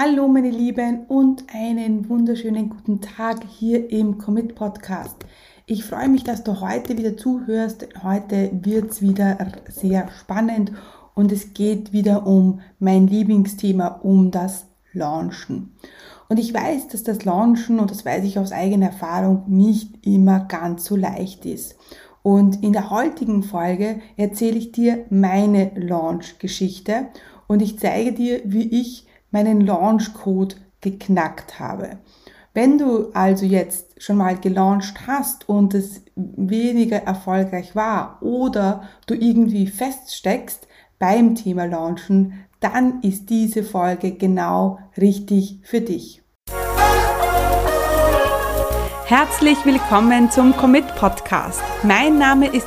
Hallo meine Lieben und einen wunderschönen guten Tag hier im Commit Podcast. Ich freue mich, dass du heute wieder zuhörst. Heute wird es wieder sehr spannend und es geht wieder um mein Lieblingsthema, um das Launchen. Und ich weiß, dass das Launchen, und das weiß ich aus eigener Erfahrung, nicht immer ganz so leicht ist. Und in der heutigen Folge erzähle ich dir meine Launch-Geschichte und ich zeige dir, wie ich meinen Launch-Code geknackt habe. Wenn du also jetzt schon mal gelauncht hast und es weniger erfolgreich war oder du irgendwie feststeckst beim Thema Launchen, dann ist diese Folge genau richtig für dich. Herzlich willkommen zum Commit Podcast. Mein Name ist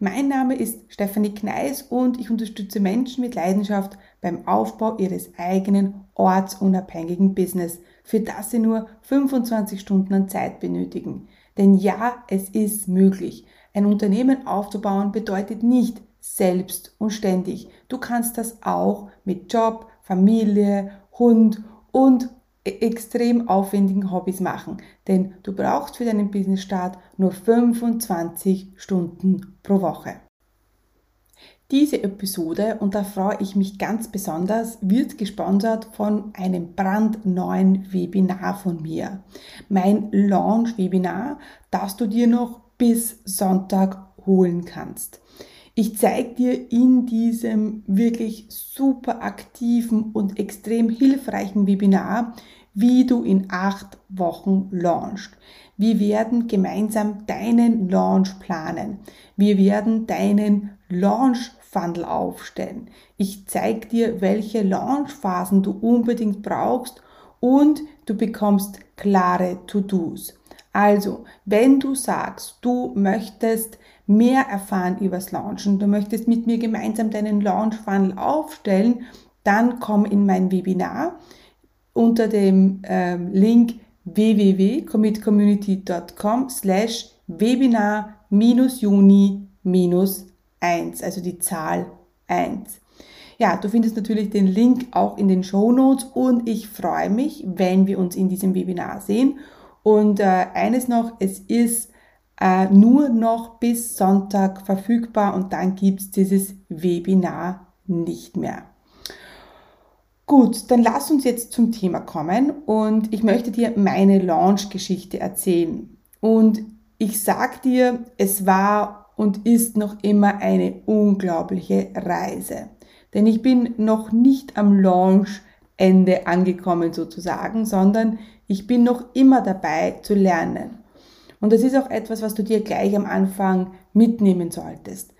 Mein Name ist Stefanie Kneis und ich unterstütze Menschen mit Leidenschaft beim Aufbau ihres eigenen ortsunabhängigen Business, für das sie nur 25 Stunden an Zeit benötigen. Denn ja, es ist möglich. Ein Unternehmen aufzubauen bedeutet nicht selbst und ständig. Du kannst das auch mit Job, Familie, Hund und extrem aufwendigen Hobbys machen, denn du brauchst für deinen Businessstart nur 25 Stunden pro Woche. Diese Episode, und da freue ich mich ganz besonders, wird gesponsert von einem brandneuen Webinar von mir. Mein Launch-Webinar, das du dir noch bis Sonntag holen kannst. Ich zeige dir in diesem wirklich super aktiven und extrem hilfreichen Webinar, wie du in acht Wochen launchst. Wir werden gemeinsam deinen Launch planen. Wir werden deinen Launch Funnel aufstellen. Ich zeige dir, welche Launchphasen du unbedingt brauchst und du bekommst klare To-Dos. Also, wenn du sagst, du möchtest mehr erfahren übers Launchen, du möchtest mit mir gemeinsam deinen Launch Funnel aufstellen, dann komm in mein Webinar unter dem ähm, Link www.commitcommunity.com slash webinar minus juni minus 1, also die Zahl 1. Ja, du findest natürlich den Link auch in den Show Notes und ich freue mich, wenn wir uns in diesem Webinar sehen. Und äh, eines noch, es ist äh, nur noch bis Sonntag verfügbar und dann gibt es dieses Webinar nicht mehr. Gut, dann lass uns jetzt zum Thema kommen und ich möchte dir meine Launch-Geschichte erzählen. Und ich sag dir, es war und ist noch immer eine unglaubliche Reise. Denn ich bin noch nicht am Launch-Ende angekommen sozusagen, sondern ich bin noch immer dabei zu lernen. Und das ist auch etwas, was du dir gleich am Anfang mitnehmen solltest.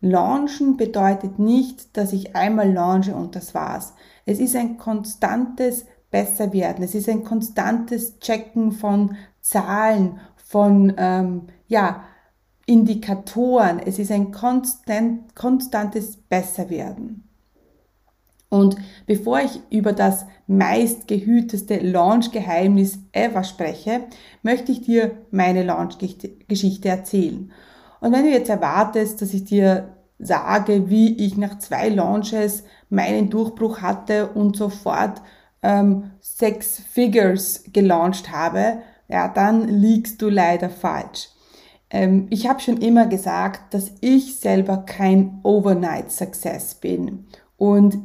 Launchen bedeutet nicht, dass ich einmal launche und das war's. Es ist ein konstantes Besserwerden. Es ist ein konstantes Checken von Zahlen, von ähm, ja, Indikatoren. Es ist ein konstant, konstantes Besserwerden. Und bevor ich über das meistgehüteste Launch-Geheimnis ever spreche, möchte ich dir meine Launch-Geschichte erzählen. Und wenn du jetzt erwartest, dass ich dir sage, wie ich nach zwei Launches meinen Durchbruch hatte und sofort ähm, Six Figures gelauncht habe, ja, dann liegst du leider falsch. Ähm, ich habe schon immer gesagt, dass ich selber kein Overnight Success bin. Und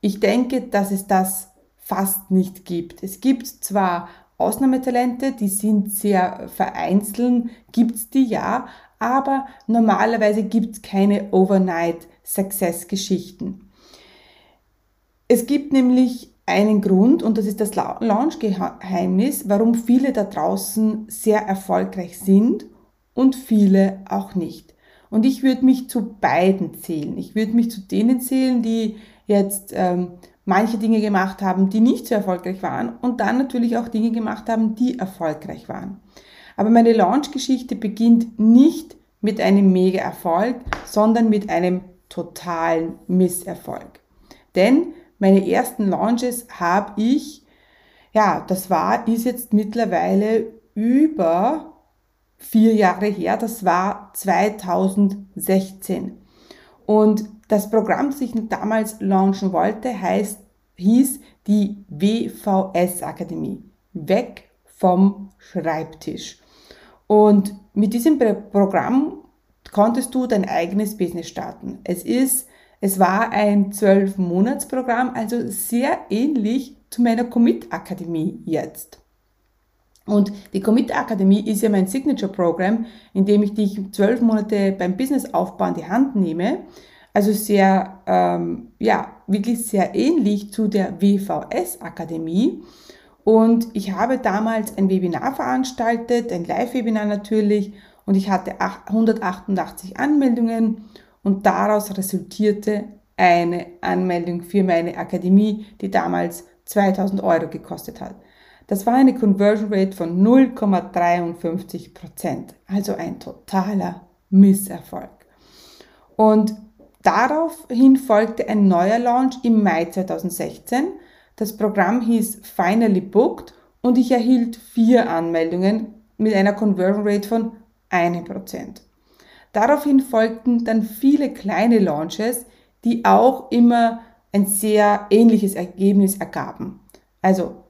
ich denke, dass es das fast nicht gibt. Es gibt zwar Ausnahmetalente, die sind sehr vereinzelt, gibt's die ja, aber normalerweise gibt es keine Overnight Success Geschichten. Es gibt nämlich einen Grund und das ist das Launch-Geheimnis, warum viele da draußen sehr erfolgreich sind und viele auch nicht. Und ich würde mich zu beiden zählen. Ich würde mich zu denen zählen, die jetzt ähm, manche Dinge gemacht haben, die nicht so erfolgreich waren und dann natürlich auch Dinge gemacht haben, die erfolgreich waren. Aber meine Launch-Geschichte beginnt nicht mit einem Mega-Erfolg, sondern mit einem totalen Misserfolg. Denn meine ersten Launches habe ich, ja, das war, ist jetzt mittlerweile über vier Jahre her, das war 2016. Und das Programm, das ich damals launchen wollte, heißt, hieß die WVS Akademie. Weg vom Schreibtisch. Und mit diesem Programm konntest du dein eigenes Business starten. Es ist, es war ein zwölf Monatsprogramm, also sehr ähnlich zu meiner Commit Akademie jetzt. Und die Commit Akademie ist ja mein Signature Program, in dem ich dich zwölf Monate beim Businessaufbau in die Hand nehme. Also sehr, ähm, ja, wirklich sehr ähnlich zu der WVS Akademie. Und ich habe damals ein Webinar veranstaltet, ein Live-Webinar natürlich, und ich hatte 188 Anmeldungen und daraus resultierte eine Anmeldung für meine Akademie, die damals 2000 Euro gekostet hat. Das war eine Conversion Rate von 0,53 Prozent, also ein totaler Misserfolg. Und daraufhin folgte ein neuer Launch im Mai 2016. Das Programm hieß Finally Booked und ich erhielt vier Anmeldungen mit einer Conversion Rate von 1%. Daraufhin folgten dann viele kleine Launches, die auch immer ein sehr ähnliches Ergebnis ergaben. Also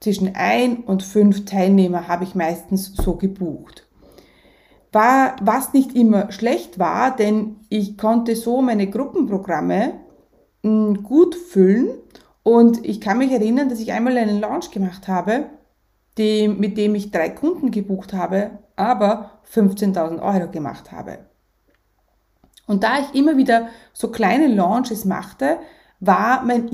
zwischen ein und fünf Teilnehmer habe ich meistens so gebucht. War, was nicht immer schlecht war, denn ich konnte so meine Gruppenprogramme hm, gut füllen und ich kann mich erinnern, dass ich einmal einen Launch gemacht habe, die, mit dem ich drei Kunden gebucht habe, aber 15.000 Euro gemacht habe. Und da ich immer wieder so kleine Launches machte, war mein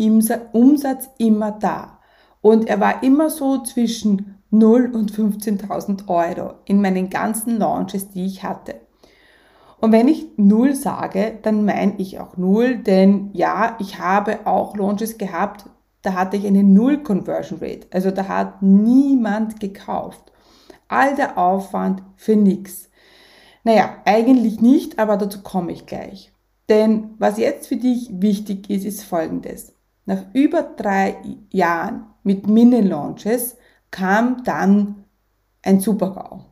Umsatz immer da. Und er war immer so zwischen 0 und 15.000 Euro in meinen ganzen Launches, die ich hatte. Und wenn ich 0 sage, dann meine ich auch 0, denn ja, ich habe auch Launches gehabt, da hatte ich eine Null Conversion Rate. Also da hat niemand gekauft. All der Aufwand für nichts. Naja, eigentlich nicht, aber dazu komme ich gleich. Denn was jetzt für dich wichtig ist, ist folgendes. Nach über drei Jahren mit Mini-Launches kam dann ein Supergau.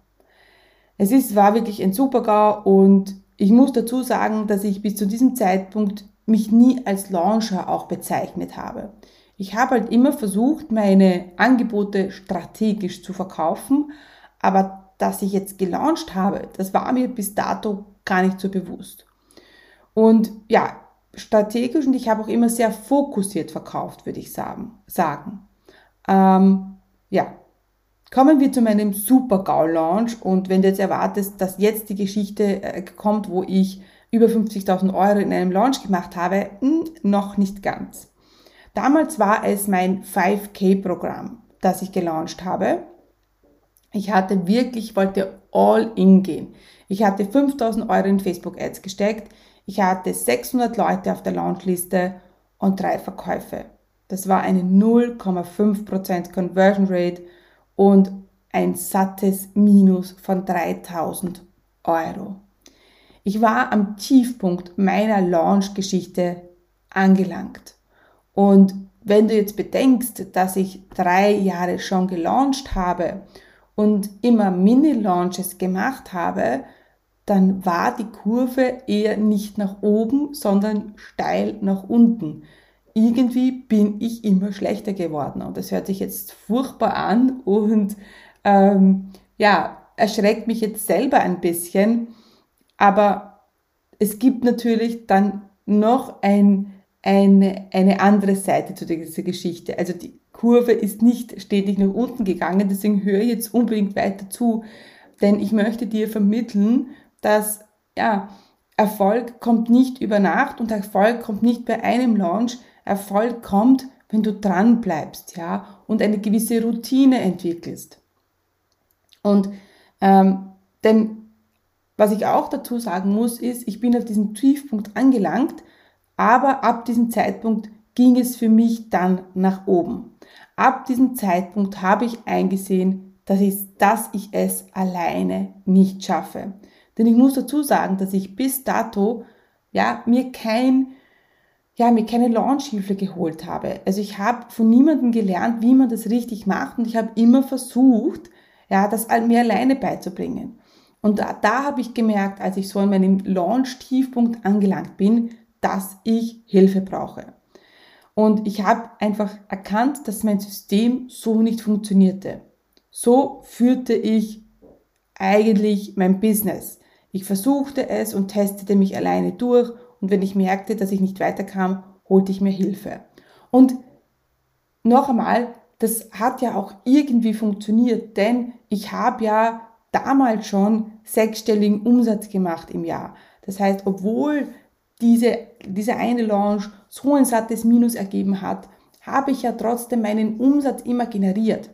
Es ist, war wirklich ein Supergau und ich muss dazu sagen, dass ich bis zu diesem Zeitpunkt mich nie als Launcher auch bezeichnet habe. Ich habe halt immer versucht, meine Angebote strategisch zu verkaufen, aber dass ich jetzt gelauncht habe, das war mir bis dato gar nicht so bewusst. Und ja, strategisch und ich habe auch immer sehr fokussiert verkauft, würde ich sagen. Ähm, ja, kommen wir zu meinem Super-GAU-Launch und wenn du jetzt erwartest, dass jetzt die Geschichte äh, kommt, wo ich über 50.000 Euro in einem Launch gemacht habe, hm, noch nicht ganz. Damals war es mein 5K-Programm, das ich gelauncht habe. Ich hatte wirklich, wollte all in gehen. Ich hatte 5000 Euro in Facebook Ads gesteckt. Ich hatte 600 Leute auf der Launchliste und drei Verkäufe. Das war eine 0,5% Conversion Rate und ein sattes Minus von 3000 Euro. Ich war am Tiefpunkt meiner Launch-Geschichte angelangt. Und wenn du jetzt bedenkst, dass ich drei Jahre schon gelauncht habe und immer Mini-Launches gemacht habe, dann war die Kurve eher nicht nach oben, sondern steil nach unten. Irgendwie bin ich immer schlechter geworden und das hört sich jetzt furchtbar an und ähm, ja, erschreckt mich jetzt selber ein bisschen, aber es gibt natürlich dann noch ein, eine, eine andere Seite zu dieser Geschichte. Also die Kurve ist nicht stetig nach unten gegangen, deswegen höre jetzt unbedingt weiter zu, denn ich möchte dir vermitteln, dass ja, Erfolg kommt nicht über Nacht und Erfolg kommt nicht bei einem Launch. Erfolg kommt, wenn du dran bleibst, ja, und eine gewisse Routine entwickelst. Und ähm, denn was ich auch dazu sagen muss, ist, ich bin auf diesem Tiefpunkt angelangt, aber ab diesem Zeitpunkt ging es für mich dann nach oben. Ab diesem Zeitpunkt habe ich eingesehen, dass ich, dass ich es alleine nicht schaffe. Denn ich muss dazu sagen, dass ich bis dato ja, mir kein ja, mir keine Launchhilfe geholt habe. Also ich habe von niemandem gelernt, wie man das richtig macht und ich habe immer versucht, ja, das mir alleine beizubringen. Und da, da habe ich gemerkt, als ich so an meinem Launch-Tiefpunkt angelangt bin, dass ich Hilfe brauche. Und ich habe einfach erkannt, dass mein System so nicht funktionierte. So führte ich eigentlich mein Business. Ich versuchte es und testete mich alleine durch und wenn ich merkte, dass ich nicht weiterkam, holte ich mir Hilfe. Und noch einmal, das hat ja auch irgendwie funktioniert, denn ich habe ja damals schon sechsstelligen Umsatz gemacht im Jahr. Das heißt, obwohl diese, diese eine Launch so ein sattes Minus ergeben hat, habe ich ja trotzdem meinen Umsatz immer generiert.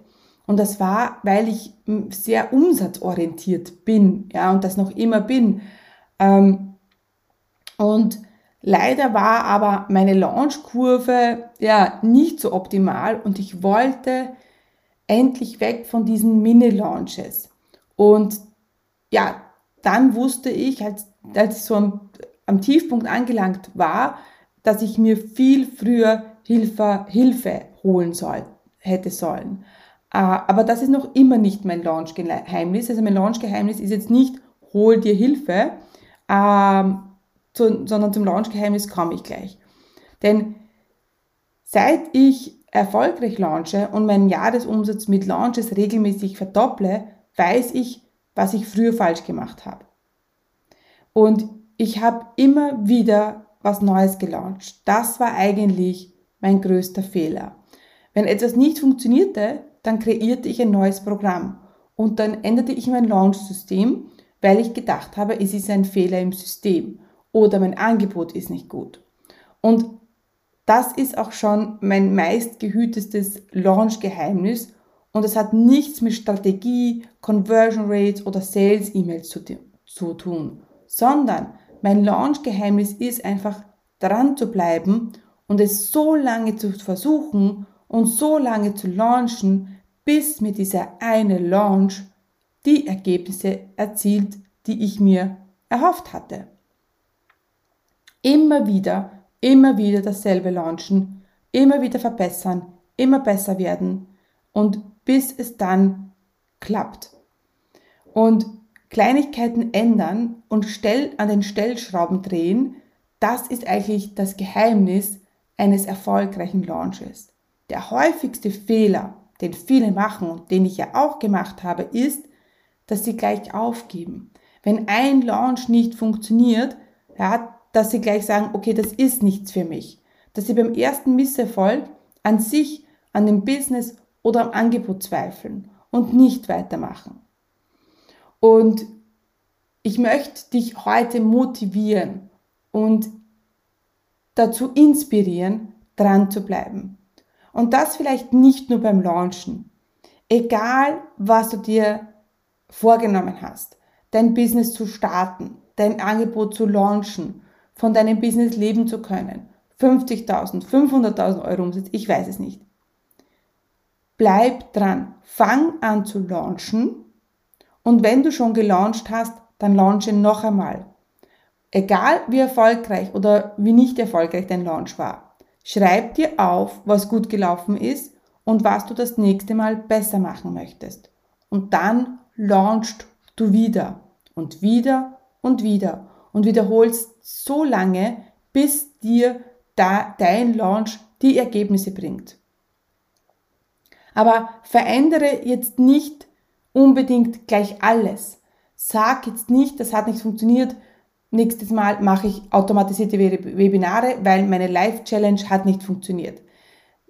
Und das war, weil ich sehr umsatzorientiert bin, ja, und das noch immer bin. Ähm, und leider war aber meine Launchkurve ja nicht so optimal und ich wollte endlich weg von diesen Mini-Launches. Und ja, dann wusste ich, als, als ich so am, am Tiefpunkt angelangt war, dass ich mir viel früher Hilfe, Hilfe holen soll, hätte sollen. Äh, aber das ist noch immer nicht mein Launchgeheimnis. Also mein Launchgeheimnis ist jetzt nicht, hol dir Hilfe, ähm, zu, sondern zum Launchgeheimnis komme ich gleich. Denn seit ich erfolgreich launche und meinen Jahresumsatz mit Launches regelmäßig verdopple, weiß ich, was ich früher falsch gemacht habe. Und ich habe immer wieder was Neues gelauncht. Das war eigentlich mein größter Fehler. Wenn etwas nicht funktionierte, dann kreierte ich ein neues Programm und dann änderte ich mein Launch-System, weil ich gedacht habe, es ist ein Fehler im System oder mein Angebot ist nicht gut. Und das ist auch schon mein meistgehütestes Launch-Geheimnis und es hat nichts mit Strategie, Conversion Rates oder Sales-E-Mails zu, zu tun, sondern mein Launch-Geheimnis ist einfach dran zu bleiben und es so lange zu versuchen und so lange zu launchen, bis mir dieser eine Launch die Ergebnisse erzielt, die ich mir erhofft hatte. Immer wieder, immer wieder dasselbe launchen, immer wieder verbessern, immer besser werden und bis es dann klappt. Und Kleinigkeiten ändern und Stell, an den Stellschrauben drehen, das ist eigentlich das Geheimnis eines erfolgreichen Launches. Der häufigste Fehler, den viele machen und den ich ja auch gemacht habe, ist, dass sie gleich aufgeben. Wenn ein Launch nicht funktioniert, ja, dass sie gleich sagen, okay, das ist nichts für mich. Dass sie beim ersten Misserfolg an sich, an dem Business oder am Angebot zweifeln und nicht weitermachen. Und ich möchte dich heute motivieren und dazu inspirieren, dran zu bleiben. Und das vielleicht nicht nur beim Launchen. Egal, was du dir vorgenommen hast, dein Business zu starten, dein Angebot zu launchen von deinem Business leben zu können. 50.000, 500.000 Euro Umsatz, ich weiß es nicht. Bleib dran. Fang an zu launchen. Und wenn du schon gelauncht hast, dann launche noch einmal. Egal wie erfolgreich oder wie nicht erfolgreich dein Launch war. Schreib dir auf, was gut gelaufen ist und was du das nächste Mal besser machen möchtest. Und dann launchst du wieder und wieder und wieder und wiederholst so lange, bis dir da dein Launch die Ergebnisse bringt. Aber verändere jetzt nicht unbedingt gleich alles. Sag jetzt nicht, das hat nicht funktioniert, nächstes Mal mache ich automatisierte Webinare, weil meine Live-Challenge hat nicht funktioniert.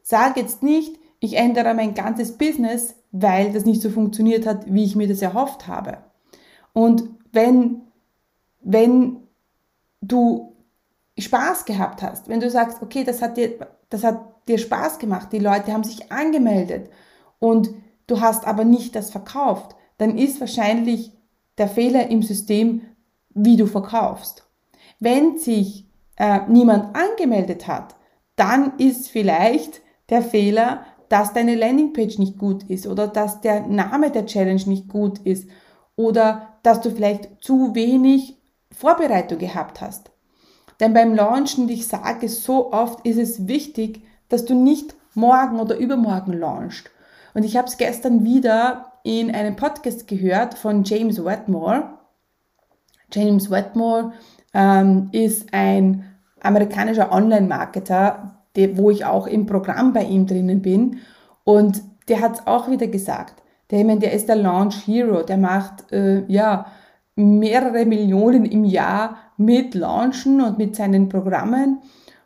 Sag jetzt nicht, ich ändere mein ganzes Business, weil das nicht so funktioniert hat, wie ich mir das erhofft habe. Und wenn wenn du Spaß gehabt hast, wenn du sagst, okay, das hat dir, das hat dir Spaß gemacht, die Leute haben sich angemeldet und du hast aber nicht das verkauft, dann ist wahrscheinlich der Fehler im System, wie du verkaufst. Wenn sich äh, niemand angemeldet hat, dann ist vielleicht der Fehler, dass deine Landingpage nicht gut ist oder dass der Name der Challenge nicht gut ist oder dass du vielleicht zu wenig Vorbereitung gehabt hast. Denn beim Launchen, ich sage es so oft, ist es wichtig, dass du nicht morgen oder übermorgen launchst. Und ich habe es gestern wieder in einem Podcast gehört von James Wetmore. James Wetmore ähm, ist ein amerikanischer Online-Marketer, wo ich auch im Programm bei ihm drinnen bin. Und der hat es auch wieder gesagt. Der, der ist der Launch Hero, der macht äh, ja mehrere Millionen im Jahr mit Launchen und mit seinen Programmen.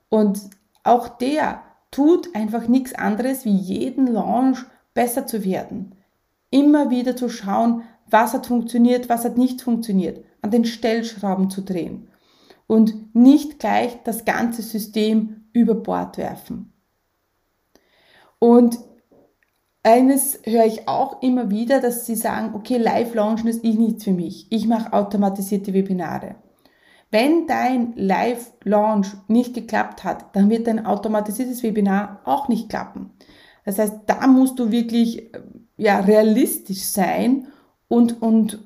Und auch der tut einfach nichts anderes, wie jeden Launch besser zu werden. Immer wieder zu schauen, was hat funktioniert, was hat nicht funktioniert, an den Stellschrauben zu drehen und nicht gleich das ganze System über Bord werfen. Und eines höre ich auch immer wieder, dass sie sagen, okay, Live-Launchen ist eh nichts für mich. Ich mache automatisierte Webinare. Wenn dein Live-Launch nicht geklappt hat, dann wird dein automatisiertes Webinar auch nicht klappen. Das heißt, da musst du wirklich ja, realistisch sein und, und,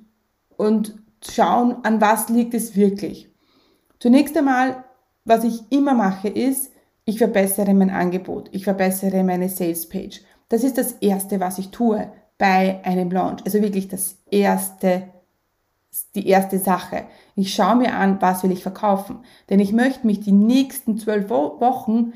und schauen, an was liegt es wirklich. Zunächst einmal, was ich immer mache, ist, ich verbessere mein Angebot, ich verbessere meine Sales Page. Das ist das Erste, was ich tue bei einem Launch. Also wirklich das Erste, die erste Sache. Ich schaue mir an, was will ich verkaufen. Denn ich möchte mich die nächsten zwölf Wochen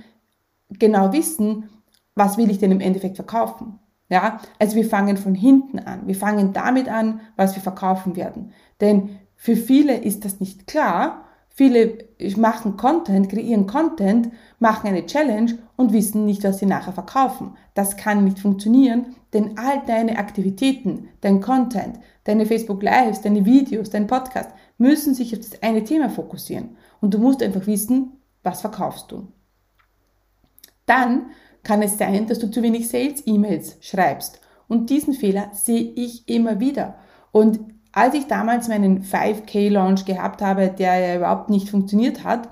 genau wissen, was will ich denn im Endeffekt verkaufen. Ja, also wir fangen von hinten an. Wir fangen damit an, was wir verkaufen werden. Denn für viele ist das nicht klar Viele machen Content, kreieren Content, machen eine Challenge und wissen nicht, was sie nachher verkaufen. Das kann nicht funktionieren, denn all deine Aktivitäten, dein Content, deine Facebook Lives, deine Videos, dein Podcast müssen sich auf das eine Thema fokussieren. Und du musst einfach wissen, was verkaufst du. Dann kann es sein, dass du zu wenig Sales-E-Mails schreibst. Und diesen Fehler sehe ich immer wieder. Und als ich damals meinen 5K-Launch gehabt habe, der ja überhaupt nicht funktioniert hat,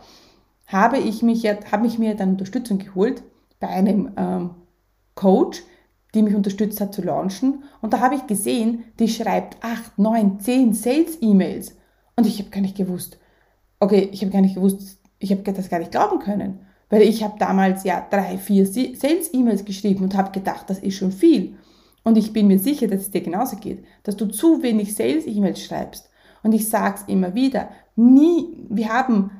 habe ich mich, habe ich mir dann Unterstützung geholt bei einem ähm, Coach, die mich unterstützt hat zu launchen. Und da habe ich gesehen, die schreibt 8, 9, 10 Sales-E-Mails. Und ich habe gar nicht gewusst, okay, ich habe gar nicht gewusst, ich habe das gar nicht glauben können. Weil ich habe damals ja drei, vier Sales-E-Mails geschrieben und habe gedacht, das ist schon viel. Und ich bin mir sicher, dass es dir genauso geht, dass du zu wenig Sales-E-Mails schreibst. Und ich sage es immer wieder, nie, wir haben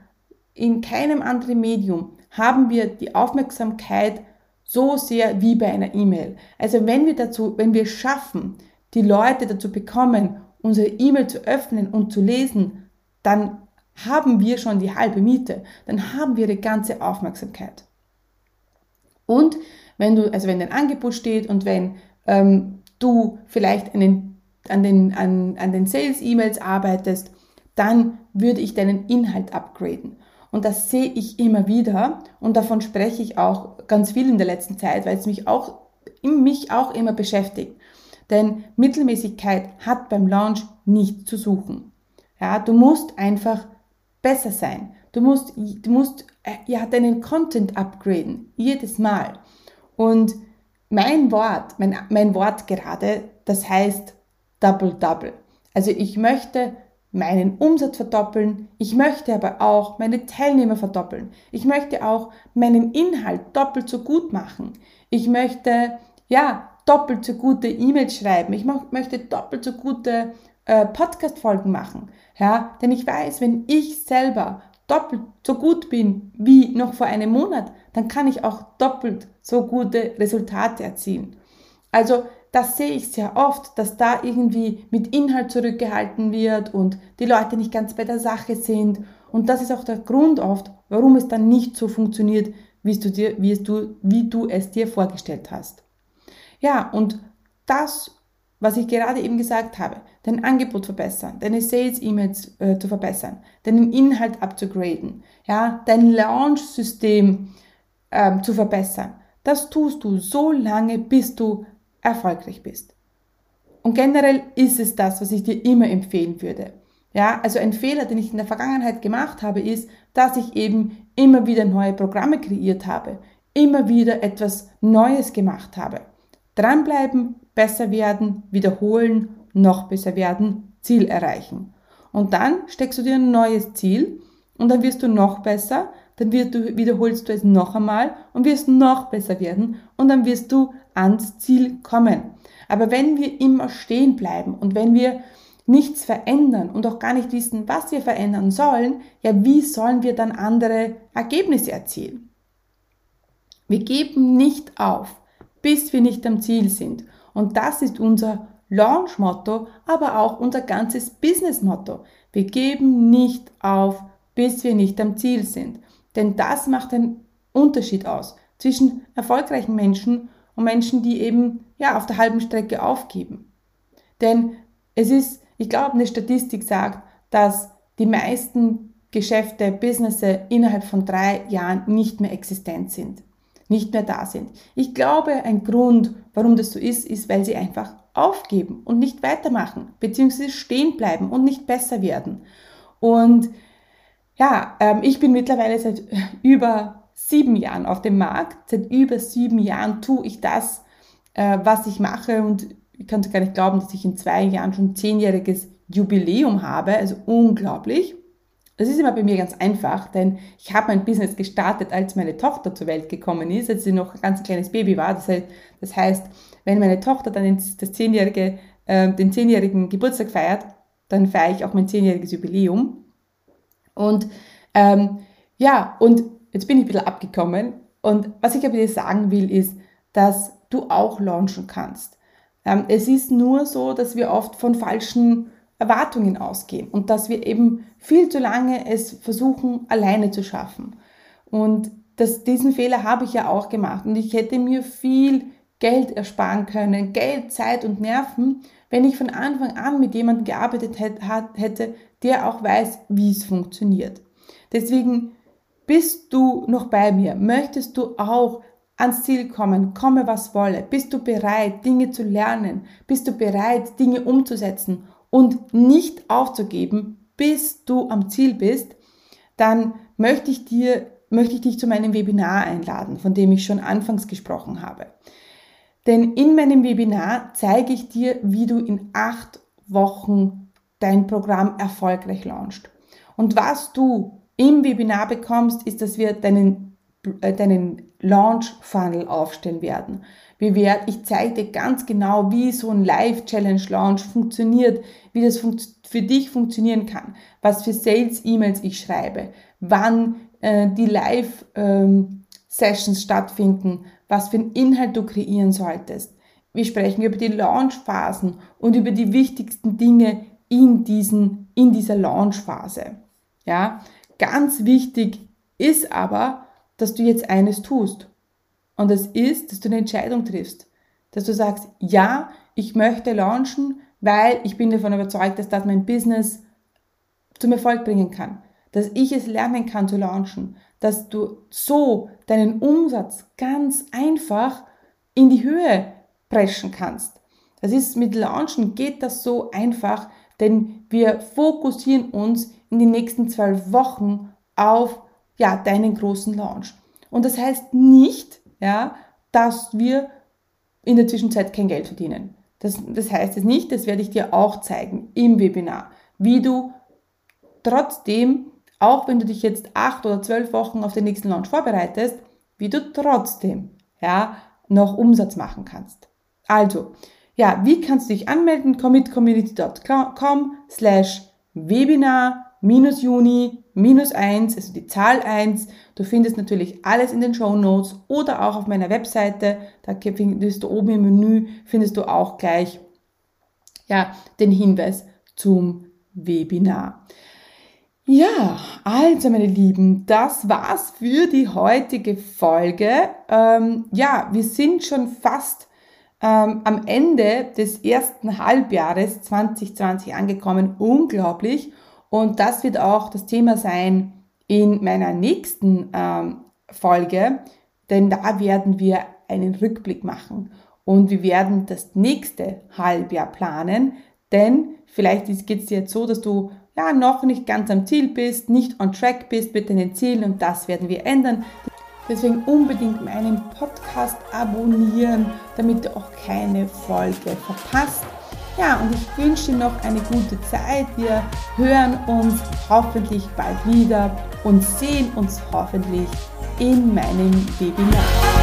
in keinem anderen Medium, haben wir die Aufmerksamkeit so sehr wie bei einer E-Mail. Also wenn wir dazu, wenn wir schaffen, die Leute dazu bekommen, unsere E-Mail zu öffnen und zu lesen, dann haben wir schon die halbe Miete, dann haben wir die ganze Aufmerksamkeit. Und wenn du, also wenn dein Angebot steht und wenn ähm, du vielleicht an den, an den, an, an den Sales-E-Mails arbeitest, dann würde ich deinen Inhalt upgraden. Und das sehe ich immer wieder und davon spreche ich auch ganz viel in der letzten Zeit, weil es mich auch, mich auch immer beschäftigt. Denn Mittelmäßigkeit hat beim Launch nicht zu suchen. Ja, du musst einfach besser sein. Du musst, du musst äh, ja, deinen Content upgraden, jedes Mal. Und mein Wort, mein, mein Wort gerade, das heißt Double Double. Also ich möchte meinen Umsatz verdoppeln, ich möchte aber auch meine Teilnehmer verdoppeln. Ich möchte auch meinen Inhalt doppelt so gut machen. Ich möchte, ja, doppelt so gute E-Mails schreiben. Ich möchte doppelt so gute äh, Podcast-Folgen machen. Ja, denn ich weiß, wenn ich selber doppelt so gut bin wie noch vor einem Monat, dann kann ich auch doppelt so gute Resultate erzielen. Also das sehe ich sehr oft, dass da irgendwie mit Inhalt zurückgehalten wird und die Leute nicht ganz bei der Sache sind. Und das ist auch der Grund oft, warum es dann nicht so funktioniert, wie du, dir, wie, du, wie du es dir vorgestellt hast. Ja, und das was ich gerade eben gesagt habe, dein Angebot verbessern, deine Sales-E-Mails äh, zu verbessern, deinen Inhalt abzugraden, ja, dein Launch-System ähm, zu verbessern. Das tust du so lange, bis du erfolgreich bist. Und generell ist es das, was ich dir immer empfehlen würde. Ja, also ein Fehler, den ich in der Vergangenheit gemacht habe, ist, dass ich eben immer wieder neue Programme kreiert habe, immer wieder etwas Neues gemacht habe. Dranbleiben, besser werden, wiederholen, noch besser werden, Ziel erreichen. Und dann steckst du dir ein neues Ziel und dann wirst du noch besser, dann du, wiederholst du es noch einmal und wirst noch besser werden und dann wirst du ans Ziel kommen. Aber wenn wir immer stehen bleiben und wenn wir nichts verändern und auch gar nicht wissen, was wir verändern sollen, ja, wie sollen wir dann andere Ergebnisse erzielen? Wir geben nicht auf, bis wir nicht am Ziel sind. Und das ist unser Launch-Motto, aber auch unser ganzes Business-Motto. Wir geben nicht auf, bis wir nicht am Ziel sind. Denn das macht einen Unterschied aus zwischen erfolgreichen Menschen und Menschen, die eben ja auf der halben Strecke aufgeben. Denn es ist, ich glaube, eine Statistik sagt, dass die meisten Geschäfte, Businesses innerhalb von drei Jahren nicht mehr existent sind, nicht mehr da sind. Ich glaube, ein Grund, warum das so ist, ist, weil sie einfach aufgeben und nicht weitermachen, beziehungsweise stehen bleiben und nicht besser werden. Und ja, ähm, ich bin mittlerweile seit über sieben Jahren auf dem Markt. Seit über sieben Jahren tue ich das, äh, was ich mache und ich kann gar nicht glauben, dass ich in zwei Jahren schon zehnjähriges Jubiläum habe. Also unglaublich. Das ist immer bei mir ganz einfach, denn ich habe mein Business gestartet, als meine Tochter zur Welt gekommen ist, als sie noch ein ganz kleines Baby war. Das heißt, wenn meine Tochter dann das zehnjährige, äh, den zehnjährigen Geburtstag feiert, dann feiere ich auch mein zehnjähriges Jubiläum. Und ähm, ja, und jetzt bin ich ein bisschen abgekommen. Und was ich aber dir sagen will, ist, dass du auch launchen kannst. Ähm, es ist nur so, dass wir oft von falschen Erwartungen ausgehen und dass wir eben viel zu lange es versuchen, alleine zu schaffen. Und das, diesen Fehler habe ich ja auch gemacht und ich hätte mir viel Geld ersparen können, Geld, Zeit und Nerven, wenn ich von Anfang an mit jemandem gearbeitet hätte, der auch weiß, wie es funktioniert. Deswegen bist du noch bei mir? Möchtest du auch ans Ziel kommen, komme was wolle? Bist du bereit, Dinge zu lernen? Bist du bereit, Dinge umzusetzen und nicht aufzugeben, bis du am Ziel bist? Dann möchte ich dir, möchte ich dich zu meinem Webinar einladen, von dem ich schon anfangs gesprochen habe. Denn in meinem Webinar zeige ich dir, wie du in acht Wochen dein Programm erfolgreich launchst. Und was du im Webinar bekommst, ist, dass wir deinen, deinen Launch Funnel aufstellen werden. Ich zeige dir ganz genau, wie so ein Live Challenge Launch funktioniert, wie das für dich funktionieren kann, was für Sales E-Mails ich schreibe, wann äh, die Live ähm, Sessions stattfinden, was für einen Inhalt du kreieren solltest. Wir sprechen über die Launchphasen und über die wichtigsten Dinge in, diesen, in dieser Launchphase. Ja, ganz wichtig ist aber, dass du jetzt eines tust. Und das ist, dass du eine Entscheidung triffst. Dass du sagst, ja, ich möchte launchen, weil ich bin davon überzeugt, dass das mein Business zum Erfolg bringen kann. Dass ich es lernen kann zu launchen dass du so deinen Umsatz ganz einfach in die Höhe preschen kannst. Das ist mit Launchen geht das so einfach, denn wir fokussieren uns in den nächsten zwölf Wochen auf ja, deinen großen Launch. Und das heißt nicht, ja, dass wir in der Zwischenzeit kein Geld verdienen. Das, das heißt es nicht, das werde ich dir auch zeigen im Webinar, wie du trotzdem auch wenn du dich jetzt acht oder zwölf Wochen auf den nächsten Launch vorbereitest, wie du trotzdem ja, noch Umsatz machen kannst. Also, ja, wie kannst du dich anmelden? commitcommunity.com slash Webinar minus Juni minus eins, also die Zahl eins. Du findest natürlich alles in den Show Notes oder auch auf meiner Webseite. Da findest du oben im Menü, findest du auch gleich ja, den Hinweis zum Webinar. Ja, also meine Lieben, das war's für die heutige Folge. Ähm, ja, wir sind schon fast ähm, am Ende des ersten Halbjahres 2020 angekommen. Unglaublich. Und das wird auch das Thema sein in meiner nächsten ähm, Folge, denn da werden wir einen Rückblick machen und wir werden das nächste Halbjahr planen, denn vielleicht geht es dir jetzt so, dass du ja, noch nicht ganz am Ziel bist, nicht on track bist mit deinen Zielen und das werden wir ändern. Deswegen unbedingt meinen Podcast abonnieren, damit du auch keine Folge verpasst. Ja, und ich wünsche dir noch eine gute Zeit. Wir hören uns hoffentlich bald wieder und sehen uns hoffentlich in meinem Webinar.